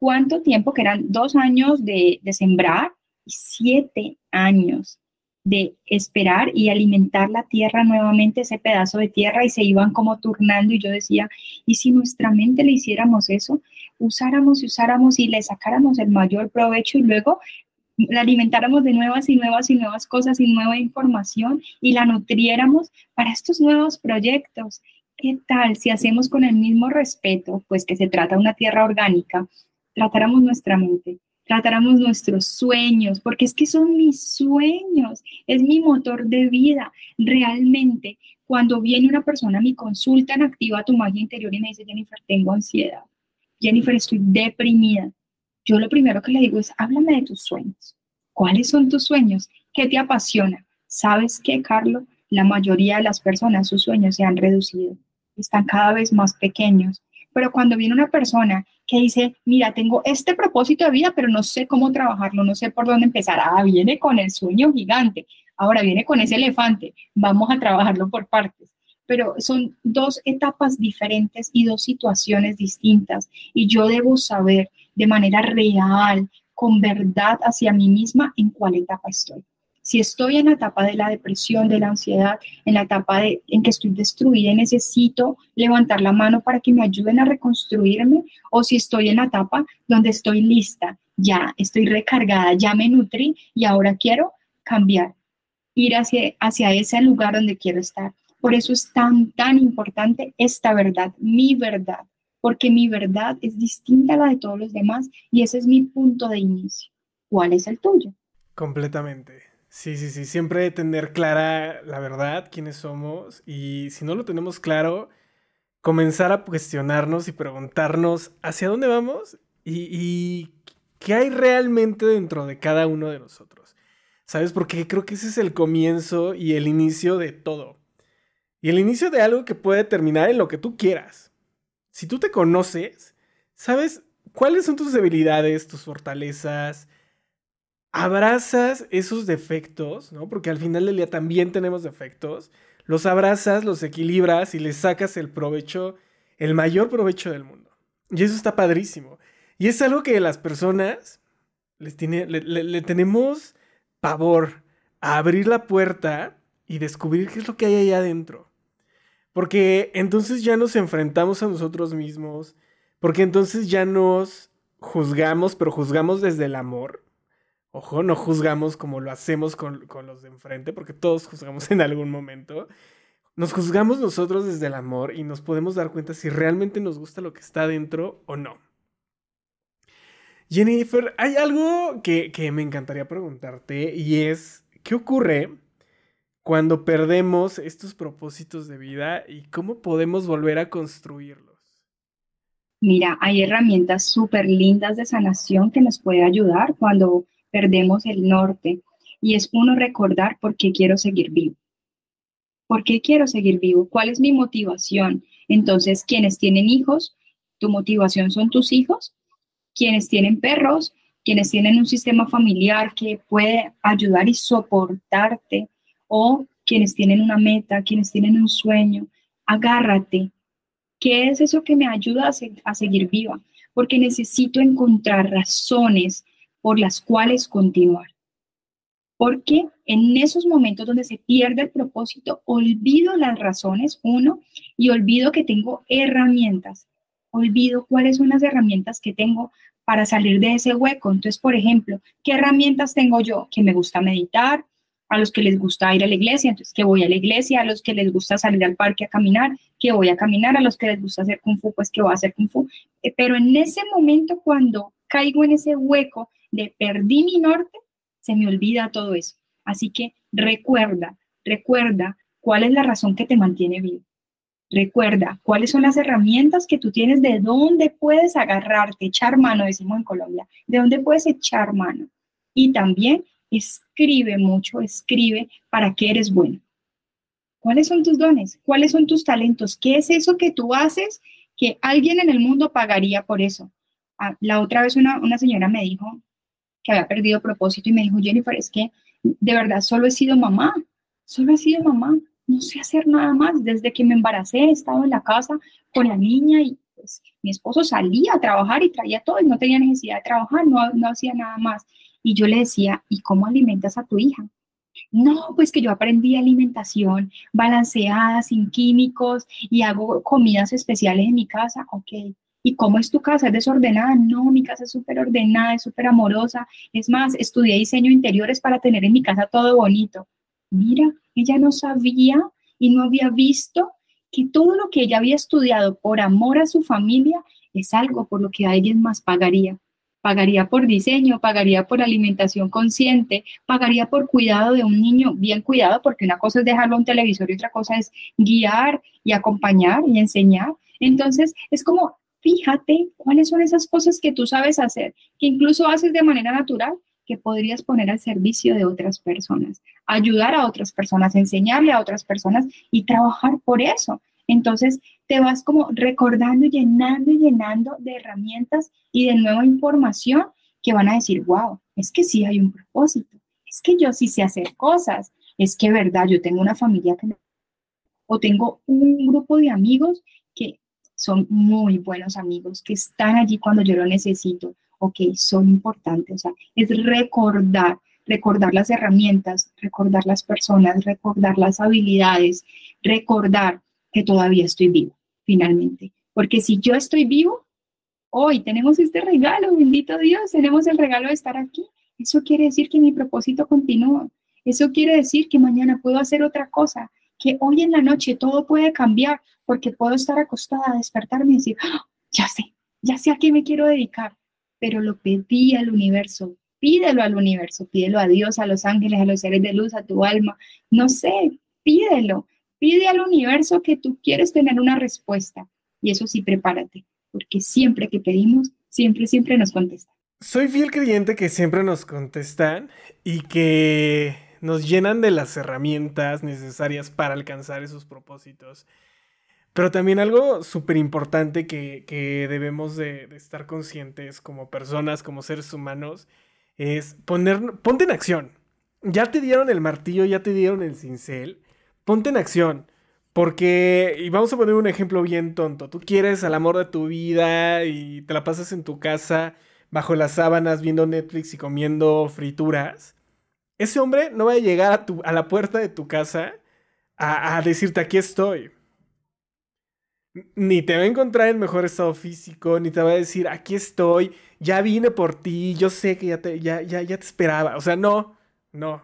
Speaker 2: cuánto tiempo, que eran dos años de, sembrar siete años de esperar y alimentar la tierra nuevamente, ese pedazo de tierra, y se iban como turnando. Y yo decía, ¿y si nuestra mente le hiciéramos eso? Usáramos y usáramos y le sacáramos el mayor provecho y luego la alimentáramos de nuevas y nuevas y nuevas cosas y nueva información y la nutriéramos para estos nuevos proyectos. ¿Qué tal si hacemos con el mismo respeto, pues que se trata de una tierra orgánica, tratáramos nuestra mente, tratáramos nuestros sueños, porque es que son mis sueños, es mi motor de vida. Realmente, cuando viene una persona a mi consulta, activa tu magia interior y me dice, Jennifer, tengo ansiedad. Jennifer, estoy deprimida yo lo primero que le digo es, háblame de tus sueños. ¿Cuáles son tus sueños? ¿Qué te apasiona? ¿Sabes qué, Carlos? La mayoría de las personas, sus sueños se han reducido, están cada vez más pequeños. Pero cuando viene una persona que dice, mira, tengo este propósito de vida, pero no sé cómo trabajarlo, no sé por dónde empezar, ah, viene con el sueño gigante, ahora viene con ese elefante, vamos a trabajarlo por partes pero son dos etapas diferentes y dos situaciones distintas. Y yo debo saber de manera real, con verdad hacia mí misma, en cuál etapa estoy. Si estoy en la etapa de la depresión, de la ansiedad, en la etapa de, en que estoy destruida y necesito levantar la mano para que me ayuden a reconstruirme, o si estoy en la etapa donde estoy lista, ya estoy recargada, ya me nutrí y ahora quiero cambiar, ir hacia, hacia ese lugar donde quiero estar. Por eso es tan, tan importante esta verdad, mi verdad, porque mi verdad es distinta a la de todos los demás y ese es mi punto de inicio. ¿Cuál es el tuyo?
Speaker 1: Completamente. Sí, sí, sí. Siempre tener clara la verdad, quiénes somos y si no lo tenemos claro, comenzar a cuestionarnos y preguntarnos hacia dónde vamos y, qué hay realmente dentro de cada uno de nosotros. ¿Sabes? Porque creo que ese es el comienzo y el inicio de todo. Y el inicio de algo que puede terminar en lo que tú quieras si tú te conoces, sabes cuáles son tus debilidades, tus fortalezas, abrazas esos defectos, ¿no? Porque al final del día también tenemos defectos, los abrazas, los equilibras y les sacas el provecho, el mayor provecho del mundo. Y eso está padrísimo. Y es algo que las personas les tiene, le, tenemos pavor a abrir la puerta y descubrir qué es lo que hay allá adentro. Porque entonces ya nos enfrentamos a nosotros mismos, porque entonces ya nos juzgamos, pero juzgamos desde el amor. Ojo, no juzgamos como lo hacemos con, con, los de enfrente, porque todos juzgamos en algún momento. Nos juzgamos nosotros desde el amor y nos podemos dar cuenta si realmente nos gusta lo que está dentro o no. Jennifer, hay algo que, que me encantaría preguntarte y es, ¿qué ocurre cuando perdemos estos propósitos de vida y cómo podemos volver a construirlos?
Speaker 2: Mira, hay herramientas súper lindas de sanación que nos puede ayudar cuando perdemos el norte. Y es uno recordar por qué quiero seguir vivo. ¿Por qué quiero seguir vivo? ¿Cuál es mi motivación? Entonces, quienes tienen hijos, tu motivación son tus hijos. Quienes tienen perros, quienes tienen un sistema familiar que puede ayudar y soportarte, o quienes tienen una meta, quienes tienen un sueño, agárrate. ¿Qué es eso que me ayuda a, seguir viva? Porque necesito encontrar razones por las cuales continuar. Porque en esos momentos donde se pierde el propósito, olvido las razones, uno, y olvido que tengo herramientas. Olvido cuáles son las herramientas que tengo para salir de ese hueco. Entonces, por ejemplo, ¿qué herramientas tengo yo? Que me gusta meditar, a los que les gusta ir a la iglesia, entonces que voy a la iglesia, a los que les gusta salir al parque a caminar, que voy a caminar, a los que les gusta hacer kung fu, pues que voy a hacer kung fu. Eh, pero en ese momento, cuando caigo en ese hueco de perdí mi norte, se me olvida todo eso. Así que recuerda, recuerda cuál es la razón que te mantiene vivo. Recuerda cuáles son las herramientas que tú tienes, de dónde puedes agarrarte, echar mano, decimos en Colombia, de dónde puedes echar mano. Y también escribe mucho, escribe para qué eres bueno. ¿Cuáles son tus dones? ¿Cuáles son tus talentos? ¿Qué es eso que tú haces que alguien en el mundo pagaría por eso? Ah, la otra vez una, una señora me dijo, que había perdido propósito y me dijo, Jennifer, es que de verdad solo he sido mamá, solo he sido mamá, no sé hacer nada más. Desde que me embaracé he estado en la casa con la niña y pues mi esposo salía a trabajar y traía todo y no tenía necesidad de trabajar, no, no hacía nada más. Y yo le decía, ¿y cómo alimentas a tu hija? No, pues que yo aprendí alimentación balanceada, sin químicos y hago comidas especiales en mi casa. Ok, ¿Y cómo es tu casa? ¿Es desordenada? No, mi casa es súper ordenada, es súper amorosa. Es más, estudié diseño interiores para tener en mi casa todo bonito. Mira, ella no sabía y no había visto que todo lo que ella había estudiado por amor a su familia es algo por lo que alguien más pagaría. Pagaría por diseño, pagaría por alimentación consciente, pagaría por cuidado de un niño bien cuidado, porque una cosa es dejarlo a un televisor y otra cosa es guiar y acompañar y enseñar. Entonces, es como fíjate cuáles son esas cosas que tú sabes hacer, que incluso haces de manera natural, que podrías poner al servicio de otras personas, ayudar a otras personas, enseñarle a otras personas y trabajar por eso. Entonces te vas como recordando, llenando y llenando de herramientas y de nueva información que van a decir, wow, es que sí hay un propósito, es que yo sí sé hacer cosas, es que verdad, yo tengo una familia que o tengo un grupo de amigos son muy buenos amigos que están allí cuando yo lo necesito, ok, son importantes, o sea, es recordar, recordar las herramientas, recordar las personas, recordar las habilidades, recordar que todavía estoy vivo, finalmente. Porque si yo estoy vivo, hoy tenemos este regalo, bendito Dios, tenemos el regalo de estar aquí. Eso quiere decir que mi propósito continúa. Eso quiere decir que mañana puedo hacer otra cosa, que hoy en la noche todo puede cambiar, porque puedo estar acostada, despertarme y decir, ¡Ah! ya sé, ya sé a qué me quiero dedicar, pero lo pedí al universo, pídelo al universo, pídelo a Dios, a los ángeles, a los seres de luz, a tu alma, no sé, pídelo, pide al universo que tú quieres tener una respuesta y eso sí, prepárate, porque siempre que pedimos, siempre, siempre nos contestan.
Speaker 1: Soy fiel creyente que siempre nos contestan y que nos llenan de las herramientas necesarias para alcanzar esos propósitos. Pero también algo súper importante que, debemos de, estar conscientes como personas, como seres humanos, es poner, ponte en acción. Ya te dieron el martillo, ya te dieron el cincel, ponte en acción. Porque, y vamos a poner un ejemplo bien tonto, tú quieres al amor de tu vida y te la pasas en tu casa bajo las sábanas viendo Netflix y comiendo frituras. Ese hombre no va a llegar a, tu, a la puerta de tu casa a, a decirte aquí estoy. Ni te va a encontrar en mejor estado físico, ni te va a decir aquí estoy, ya vine por ti, yo sé que ya te, ya, ya, ya te esperaba. O sea, no, no.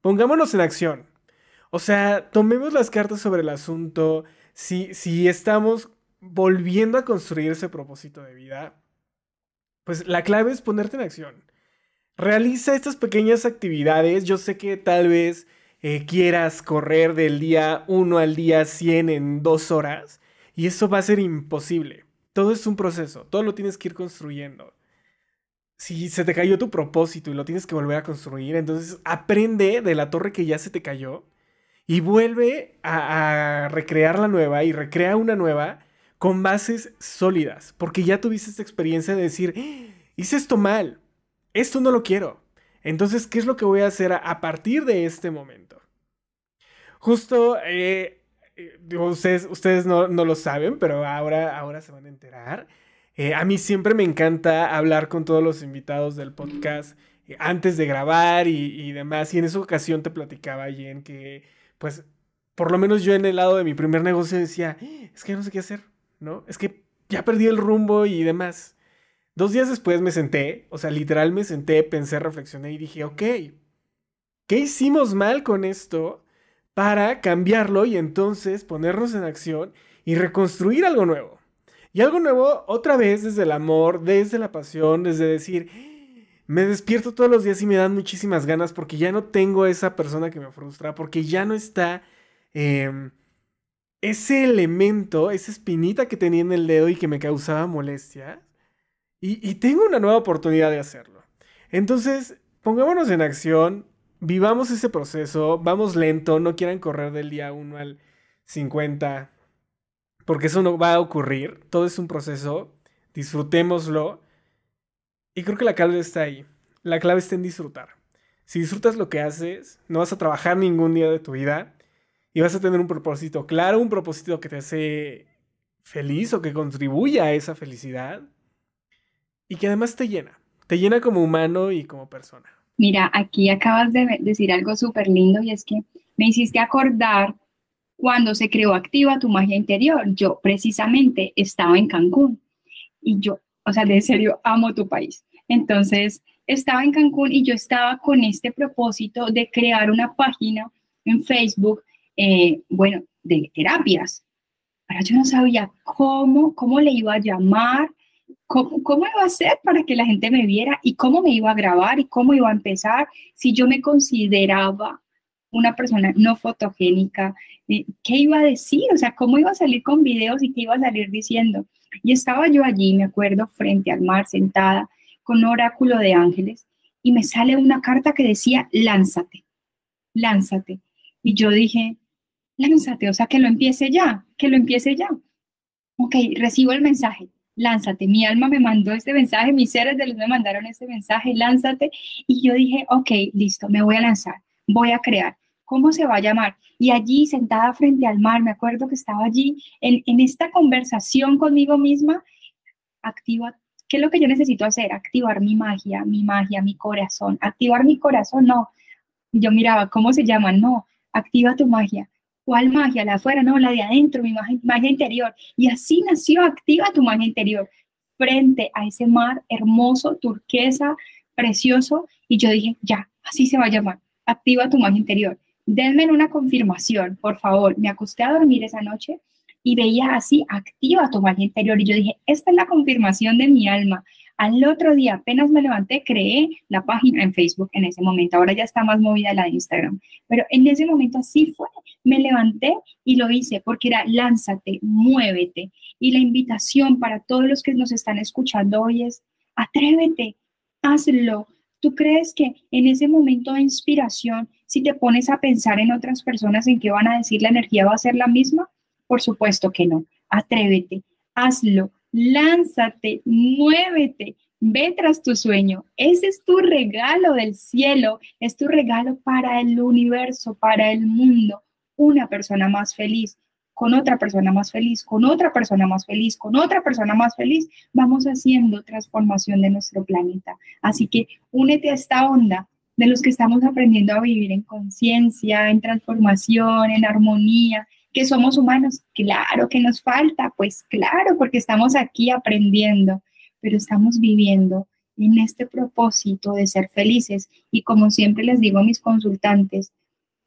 Speaker 1: Pongámonos en acción. O sea, tomemos las cartas sobre el asunto. Si, si estamos volviendo a construir ese propósito de vida, pues la clave es ponerte en acción. Realiza estas pequeñas actividades. Yo sé que tal vez eh, quieras correr del día 1 al día 100 en dos horas y eso va a ser imposible. Todo es un proceso, todo lo tienes que ir construyendo. Si se te cayó tu propósito y lo tienes que volver a construir, entonces aprende de la torre que ya se te cayó y vuelve a, recrear la nueva y recrea una nueva con bases sólidas, porque ya tuviste esta experiencia de decir, ¡Ah! hice esto mal, esto no lo quiero. Entonces, ¿qué es lo que voy a hacer a, partir de este momento? Justo, eh, eh, ustedes, no, lo saben, pero ahora, ahora se van a enterar. Eh, a mí siempre me encanta hablar con todos los invitados del podcast antes de grabar y, y, demás. Y en esa ocasión te platicaba, Jen, que pues por lo menos yo en el lado de mi primer negocio decía, es que no sé qué hacer, ¿no? Es que ya perdí el rumbo y demás. Dos días después me senté, o sea, literal me senté, pensé, reflexioné y dije, ok, ¿qué hicimos mal con esto para cambiarlo y entonces ponernos en acción y reconstruir algo nuevo? Y algo nuevo otra vez desde el amor, desde la pasión, desde decir, me despierto todos los días y me dan muchísimas ganas porque ya no tengo esa persona que me frustra, porque ya no está em, ese elemento, esa espinita que tenía en el dedo y que me causaba molestia. Y, tengo una nueva oportunidad de hacerlo. Entonces, pongámonos en acción, vivamos ese proceso, vamos lento, no quieran correr del día 1 al 50, porque eso no va a ocurrir, todo es un proceso, disfrutémoslo y creo que la clave está ahí. La clave está en disfrutar. Si disfrutas lo que haces, no vas a trabajar ningún día de tu vida y vas a tener un propósito claro, un propósito que te hace feliz o que contribuya a esa felicidad y que además te llena. Te llena como humano y como persona.
Speaker 2: Mira, aquí acabas de decir algo súper lindo y es que me hiciste acordar cuando se creó Activa tu magia interior. Yo precisamente estaba en Cancún y yo o sea, de serio, amo tu país. Entonces, estaba en Cancún y yo estaba con este propósito de crear una página en Facebook, eh, bueno, de terapias. Ahora yo no sabía cómo, cómo le iba a llamar, cómo, cómo iba a hacer para que la gente me viera y cómo me iba a grabar y cómo iba a empezar si yo me consideraba una persona no fotogénica, eh, ¿qué iba a decir? O sea, ¿cómo iba a salir con videos y qué iba a salir diciendo? Y estaba yo allí, me acuerdo, frente al mar, sentada, con oráculo de ángeles, y me sale una carta que decía, lánzate, lánzate. Y yo dije, lánzate, o sea, que lo empiece ya, que lo empiece ya. Ok, recibo el mensaje, lánzate. Mi alma me mandó este mensaje, mis seres de luz me mandaron este mensaje, lánzate. Y yo dije, ok, listo, me voy a lanzar, voy a crear. ¿cómo se va a llamar? Y allí, sentada frente al mar, me acuerdo que estaba allí en, esta conversación conmigo misma, activa, ¿qué es lo que yo necesito hacer? Activar mi magia, mi magia, mi corazón. Activar mi corazón, no. Yo miraba, ¿cómo se llama? No, activa tu magia. ¿Cuál magia? La afuera, no, la de adentro, mi magia, magia interior. Y así nació Activa tu magia interior, frente a ese mar hermoso, turquesa, precioso. Y yo dije, ya, así se va a llamar. Activa tu magia interior denme una confirmación, por favor. Me acosté a dormir esa noche y veía así activa tu magia interior y yo dije, esta es la confirmación de mi alma. Al otro día, apenas me levanté, creé la página en Facebook en ese momento. Ahora ya está más movida la de Instagram. Pero en ese momento así fue. Me levanté y lo hice porque era lánzate, muévete. Y la invitación para todos los que nos están escuchando hoy es atrévete, hazlo. ¿Tú crees que en ese momento de inspiración si te pones a pensar en otras personas en qué van a decir, la energía va a ser la misma? Por supuesto que no. Atrévete, hazlo, lánzate, muévete, ve tras tu sueño. Ese es tu regalo del cielo, es tu regalo para el universo, para el mundo. una persona más feliz, con otra persona más feliz, con otra persona más feliz, con otra persona más feliz, vamos haciendo transformación de nuestro planeta. Así que únete a esta onda de los que estamos aprendiendo a vivir en conciencia, en transformación, en armonía, que somos humanos. Claro que nos falta, pues claro, porque estamos aquí aprendiendo, pero estamos viviendo en este propósito de ser felices y como siempre les digo a mis consultantes,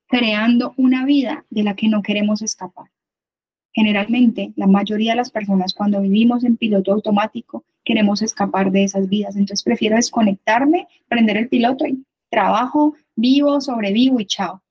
Speaker 2: creando una vida de la que no queremos escapar. Generalmente, la mayoría de las personas cuando vivimos en piloto automático queremos escapar de esas vidas, entonces prefiero desconectarme, prender el piloto y trabajo, vivo, sobrevivo y chao.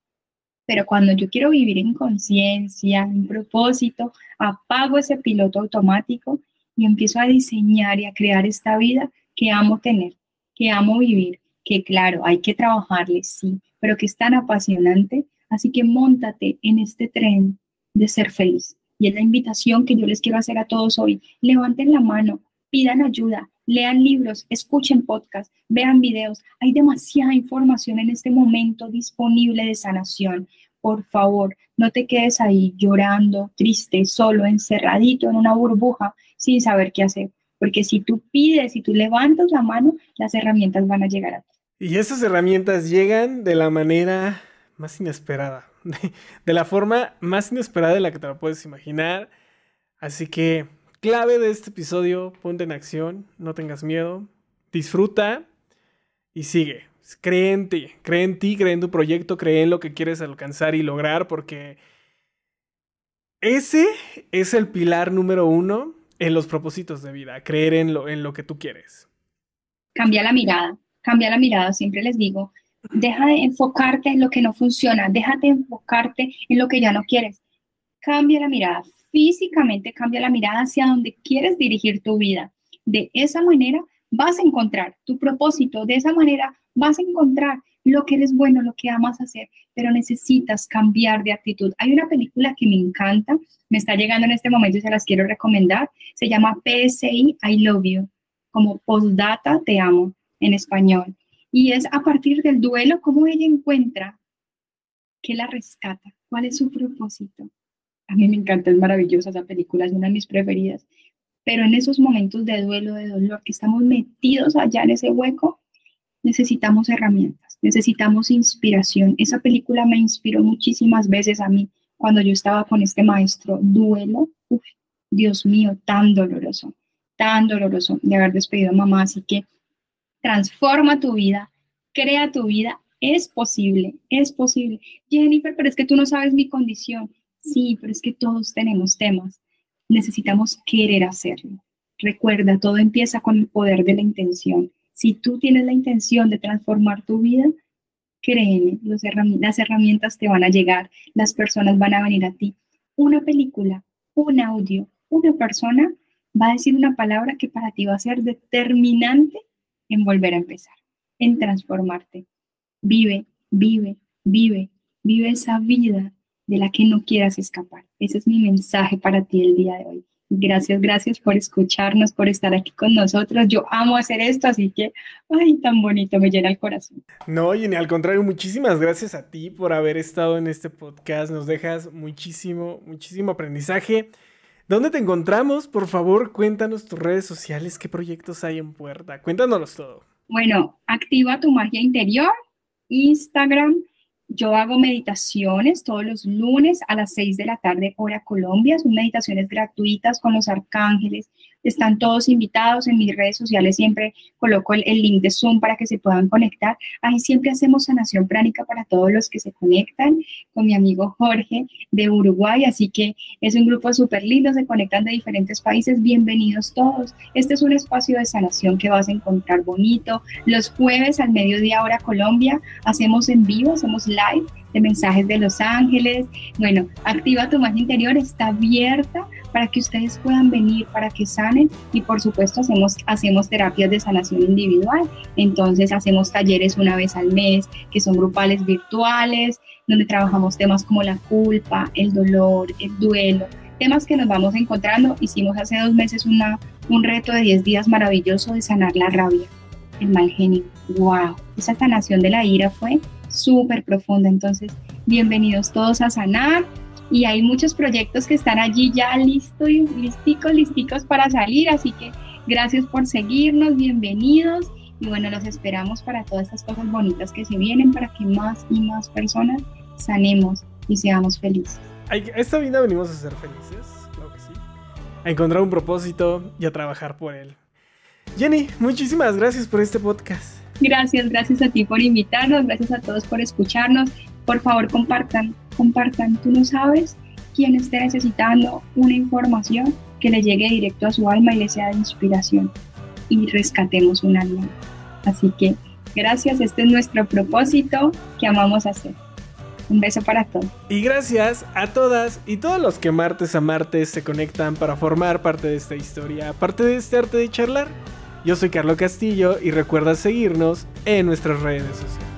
Speaker 2: Pero cuando yo quiero vivir en conciencia, en propósito, apago ese piloto automático y empiezo a diseñar y a crear esta vida que amo tener, que amo vivir, que claro, hay que trabajarle, sí, pero que es tan apasionante. Así que montate en este tren de ser feliz. Y es la invitación que yo les quiero hacer a todos hoy. Levanten la mano, pidan ayuda, lean libros, escuchen podcasts, vean videos. Hay demasiada información en este momento disponible de sanación. Por favor, no te quedes ahí llorando, triste, solo, encerradito en una burbuja sin saber qué hacer. Porque si tú pides, si tú levantas la mano, las herramientas van a llegar a ti.
Speaker 1: Y esas herramientas llegan de la manera más inesperada, de, la forma más inesperada de la que te lo puedes imaginar. Así que clave de este episodio, ponte en acción, no tengas miedo, disfruta y sigue. Cree en ti, cree en ti, cree en tu proyecto, cree en lo que quieres alcanzar y lograr, porque ese es el pilar número uno en los propósitos de vida, creer en lo, en lo que tú quieres.
Speaker 2: Cambia la mirada, cambia la mirada, siempre les digo, deja de enfocarte en lo que no funciona, déjate enfocarte en lo que ya no quieres. Cambia la mirada, físicamente cambia la mirada hacia donde quieres dirigir tu vida. De esa manera vas a encontrar tu propósito, de esa manera vas a encontrar lo que eres bueno, lo que amas hacer, pero necesitas cambiar de actitud. Hay una película que me encanta, me está llegando en este momento y se las quiero recomendar, se llama PSI I Love You, como Postdata Te Amo en español. Y es a partir del duelo cómo ella encuentra que la rescata, cuál es su propósito. A mí me encanta, es maravillosa esa película, es una de mis preferidas. Pero en esos momentos de duelo, de dolor, que estamos metidos allá en ese hueco, necesitamos herramientas, necesitamos inspiración. Esa película me inspiró muchísimas veces a mí cuando yo estaba con este maestro. Duelo, Dios mío, tan doloroso, tan doloroso de haber despedido a mamá. Así que transforma tu vida, crea tu vida. Es posible, es posible. Jennifer, pero es que tú no sabes mi condición. Sí, pero es que todos tenemos temas. Necesitamos querer hacerlo. Recuerda, todo empieza con el poder de la intención. Si tú tienes la intención de transformar tu vida, créeme, las herramientas te van a llegar, las personas van a venir a ti. Una película, un audio, una persona va a decir una palabra que para ti va a ser determinante en volver a empezar, en transformarte. Vive, vive, vive, vive esa vida de la que no quieras escapar. Ese es mi mensaje para ti el día de hoy. Gracias, gracias por escucharnos, por estar aquí con nosotros. Yo amo hacer esto, así que, ay, tan bonito, me llena el corazón.
Speaker 1: No, Jenny, al contrario, muchísimas gracias a ti por haber estado en este podcast. Nos dejas muchísimo, muchísimo aprendizaje. ¿Dónde te encontramos? Por favor, cuéntanos tus redes sociales, qué proyectos hay en puerta. Cuéntanos todo.
Speaker 2: Bueno, activa tu magia interior, Instagram, yo hago meditaciones todos los lunes a las 6 de la tarde, hora Colombia. Son meditaciones gratuitas con los arcángeles. Están todos invitados en mis redes sociales. Siempre coloco el, link de Zoom para que se puedan conectar. Ahí siempre hacemos sanación pránica para todos los que se conectan con mi amigo Jorge de Uruguay. Así que es un grupo súper lindo. Se conectan de diferentes países. Bienvenidos todos. Este es un espacio de sanación que vas a encontrar bonito. Los jueves al mediodía, hora Colombia, hacemos en vivo, hacemos live de mensajes de Los Ángeles. Bueno, activa tu magia interior, está abierta para que ustedes puedan venir, para que sanen y por supuesto hacemos, hacemos terapias de sanación individual. Entonces hacemos talleres una vez al mes que son grupales virtuales, donde trabajamos temas como la culpa, el dolor, el duelo, temas que nos vamos encontrando. Hicimos hace dos meses una, un reto de 10 días maravilloso de sanar la rabia, el mal genio. ¡Wow! Esa sanación de la ira fue súper profunda. Entonces, bienvenidos todos a sanar. Y hay muchos proyectos que están allí ya listos, listicos, listicos para salir. Así que gracias por seguirnos, bienvenidos. Y bueno, los esperamos para todas estas cosas bonitas que se vienen, para que más y más personas sanemos y seamos felices.
Speaker 1: Esta vida venimos a ser felices, claro que sí. A encontrar un propósito y a trabajar por él. Jenny, muchísimas gracias por este podcast.
Speaker 2: Gracias, gracias a ti por invitarnos, gracias a todos por escucharnos. Por favor, compartan, compartan. Tú no sabes quién esté necesitando una información que le llegue directo a su alma y le sea de inspiración y rescatemos un alma. Así que gracias, este es nuestro propósito que amamos hacer. Un beso para todos.
Speaker 1: Y gracias a todas y todos los que martes a martes se conectan para formar parte de esta historia, parte de este arte de charlar. Yo soy Carlos Castillo y recuerda seguirnos en nuestras redes sociales.